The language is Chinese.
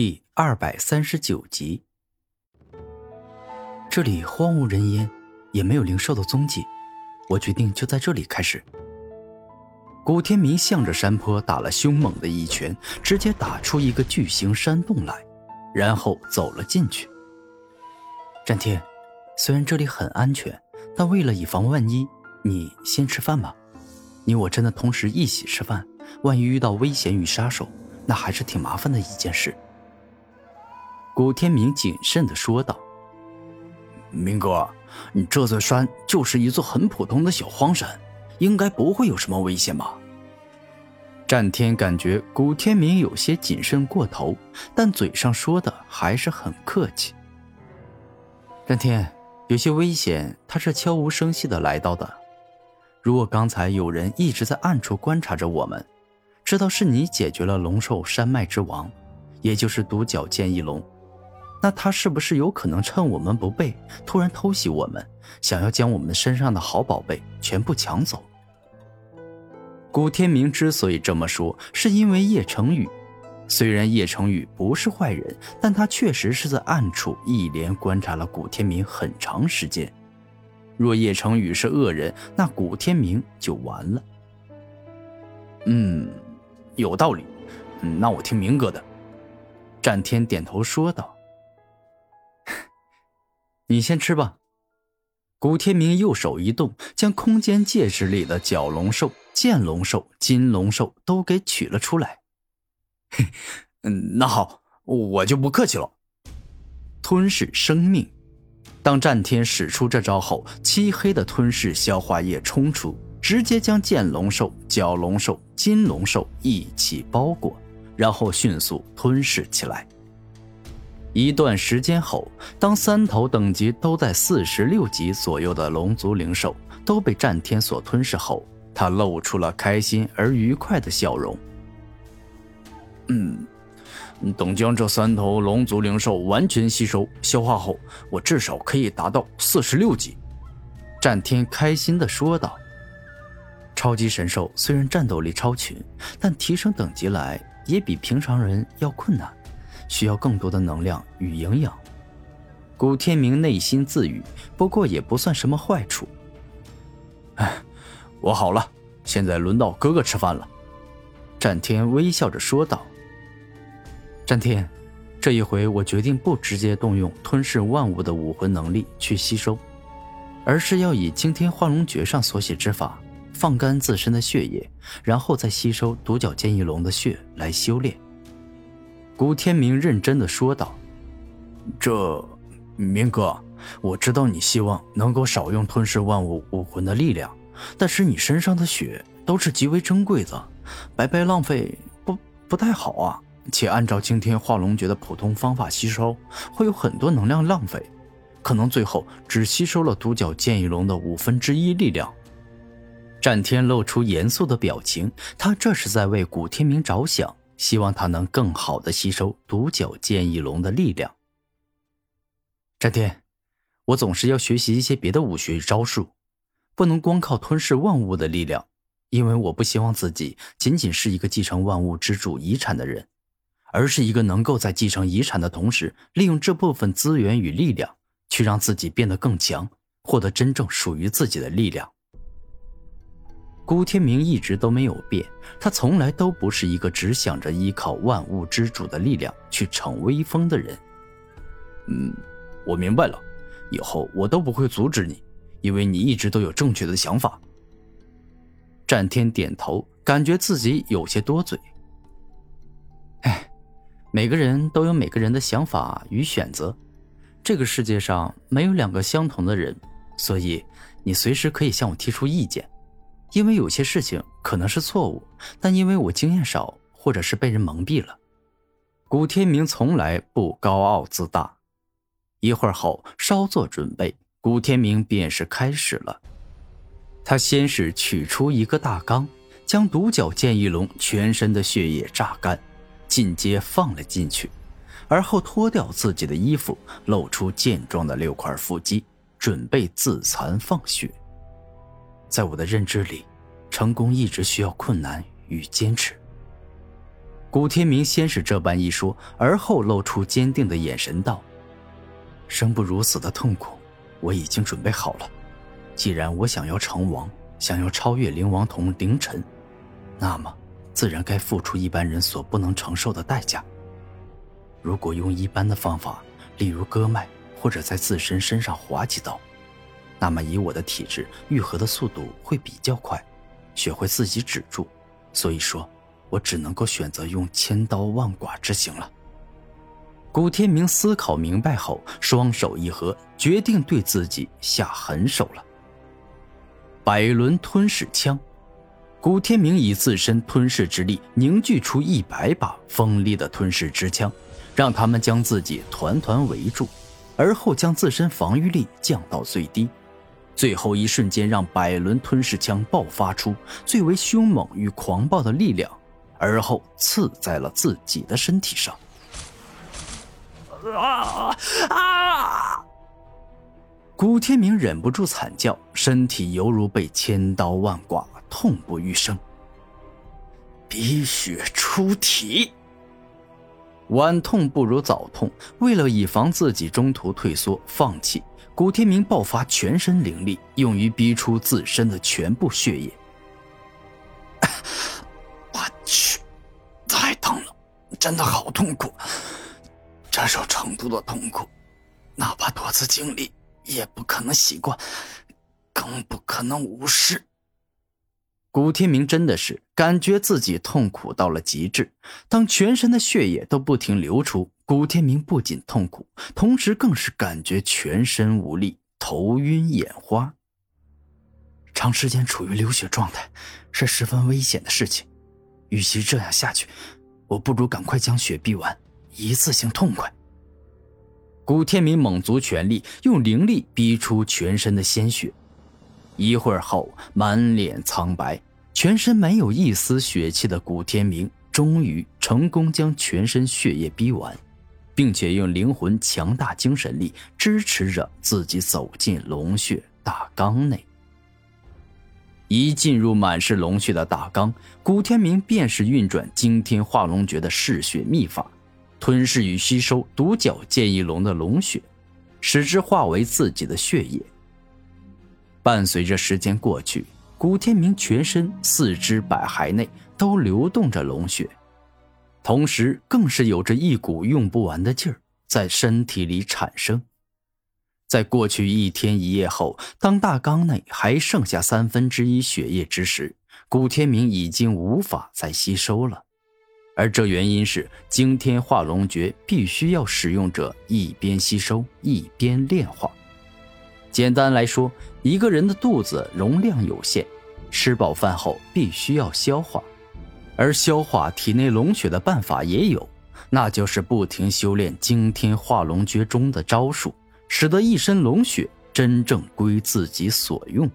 第二百三十九集。这里荒无人烟，也没有灵兽的踪迹，我决定就在这里开始。古天明向着山坡打了凶猛的一拳，直接打出一个巨型山洞来，然后走了进去。战天，虽然这里很安全，但为了以防万一，你先吃饭吧。你我真的同时一起吃饭，万一遇到危险与杀手，那还是挺麻烦的一件事。古天明谨慎的说道：“明哥，你这座山就是一座很普通的小荒山，应该不会有什么危险吧？”战天感觉古天明有些谨慎过头，但嘴上说的还是很客气。战天，有些危险，他是悄无声息的来到的。如果刚才有人一直在暗处观察着我们，知道是你解决了龙兽山脉之王，也就是独角剑翼龙。那他是不是有可能趁我们不备，突然偷袭我们，想要将我们身上的好宝贝全部抢走？古天明之所以这么说，是因为叶成宇。虽然叶成宇不是坏人，但他确实是在暗处一连观察了古天明很长时间。若叶成宇是恶人，那古天明就完了。嗯，有道理。那我听明哥的。战天点头说道。你先吃吧。古天明右手一动，将空间戒指里的角龙兽、剑龙兽、金龙兽都给取了出来。嘿，那好，我就不客气了。吞噬生命。当战天使出这招后，漆黑的吞噬消化液冲出，直接将剑龙兽、角龙兽、金龙兽一起包裹，然后迅速吞噬起来。一段时间后，当三头等级都在四十六级左右的龙族灵兽都被战天所吞噬后，他露出了开心而愉快的笑容。嗯，等将这三头龙族灵兽完全吸收消化后，我至少可以达到四十六级。战天开心地说道：“超级神兽虽然战斗力超群，但提升等级来也比平常人要困难。”需要更多的能量与营养，古天明内心自语。不过也不算什么坏处。哎，我好了，现在轮到哥哥吃饭了。战天微笑着说道：“战天，这一回我决定不直接动用吞噬万物的武魂能力去吸收，而是要以惊天化龙诀上所写之法，放干自身的血液，然后再吸收独角剑翼龙的血来修炼。”古天明认真的说道：“这，明哥，我知道你希望能够少用吞噬万物武魂的力量，但是你身上的血都是极为珍贵的，白白浪费不不太好啊。且按照惊天化龙诀的普通方法吸收，会有很多能量浪费，可能最后只吸收了独角剑翼龙的五分之一力量。”战天露出严肃的表情，他这是在为古天明着想。希望他能更好的吸收独角剑翼龙的力量。战天，我总是要学习一些别的武学招数，不能光靠吞噬万物的力量，因为我不希望自己仅仅是一个继承万物之主遗产的人，而是一个能够在继承遗产的同时，利用这部分资源与力量，去让自己变得更强，获得真正属于自己的力量。顾天明一直都没有变，他从来都不是一个只想着依靠万物之主的力量去逞威风的人。嗯，我明白了，以后我都不会阻止你，因为你一直都有正确的想法。战天点头，感觉自己有些多嘴。哎，每个人都有每个人的想法与选择，这个世界上没有两个相同的人，所以你随时可以向我提出意见。因为有些事情可能是错误，但因为我经验少，或者是被人蒙蔽了。古天明从来不高傲自大。一会儿后，稍作准备，古天明便是开始了。他先是取出一个大缸，将独角剑翼龙全身的血液榨干，进阶放了进去，而后脱掉自己的衣服，露出健壮的六块腹肌，准备自残放血。在我的认知里，成功一直需要困难与坚持。古天明先是这般一说，而后露出坚定的眼神道：“生不如死的痛苦，我已经准备好了。既然我想要成王，想要超越灵王童凌晨，那么自然该付出一般人所不能承受的代价。如果用一般的方法，例如割脉，或者在自身身上划几刀，那么以我的体质，愈合的速度会比较快，血会自己止住。所以说。”我只能够选择用千刀万剐之刑了。古天明思考明白后，双手一合，决定对自己下狠手了。百轮吞噬枪，古天明以自身吞噬之力凝聚出一百把锋利的吞噬之枪，让他们将自己团团围住，而后将自身防御力降到最低，最后一瞬间让百轮吞噬枪爆发出最为凶猛与狂暴的力量。而后刺在了自己的身体上。啊啊！古天明忍不住惨叫，身体犹如被千刀万剐，痛不欲生。鼻血出体，晚痛不如早痛。为了以防自己中途退缩放弃，古天明爆发全身灵力，用于逼出自身的全部血液。我去，太疼了，真的好痛苦。这种程度的痛苦，哪怕多次经历，也不可能习惯，更不可能无视。古天明真的是感觉自己痛苦到了极致。当全身的血液都不停流出，古天明不仅痛苦，同时更是感觉全身无力、头晕眼花。长时间处于流血状态，是十分危险的事情。与其这样下去，我不如赶快将血逼完，一次性痛快。古天明猛足全力，用灵力逼出全身的鲜血。一会儿后，满脸苍白、全身没有一丝血气的古天明，终于成功将全身血液逼完，并且用灵魂强大精神力支持着自己走进龙血大缸内。一进入满是龙血的大缸，古天明便是运转惊天化龙诀的嗜血秘法，吞噬与吸收独角剑翼龙的龙血，使之化为自己的血液。伴随着时间过去，古天明全身四肢百骸内都流动着龙血，同时更是有着一股用不完的劲儿在身体里产生。在过去一天一夜后，当大缸内还剩下三分之一血液之时，古天明已经无法再吸收了。而这原因是惊天化龙诀必须要使用者一边吸收一边炼化。简单来说，一个人的肚子容量有限，吃饱饭后必须要消化，而消化体内龙血的办法也有，那就是不停修炼惊天化龙诀中的招数。使得一身龙血真正归自己所用。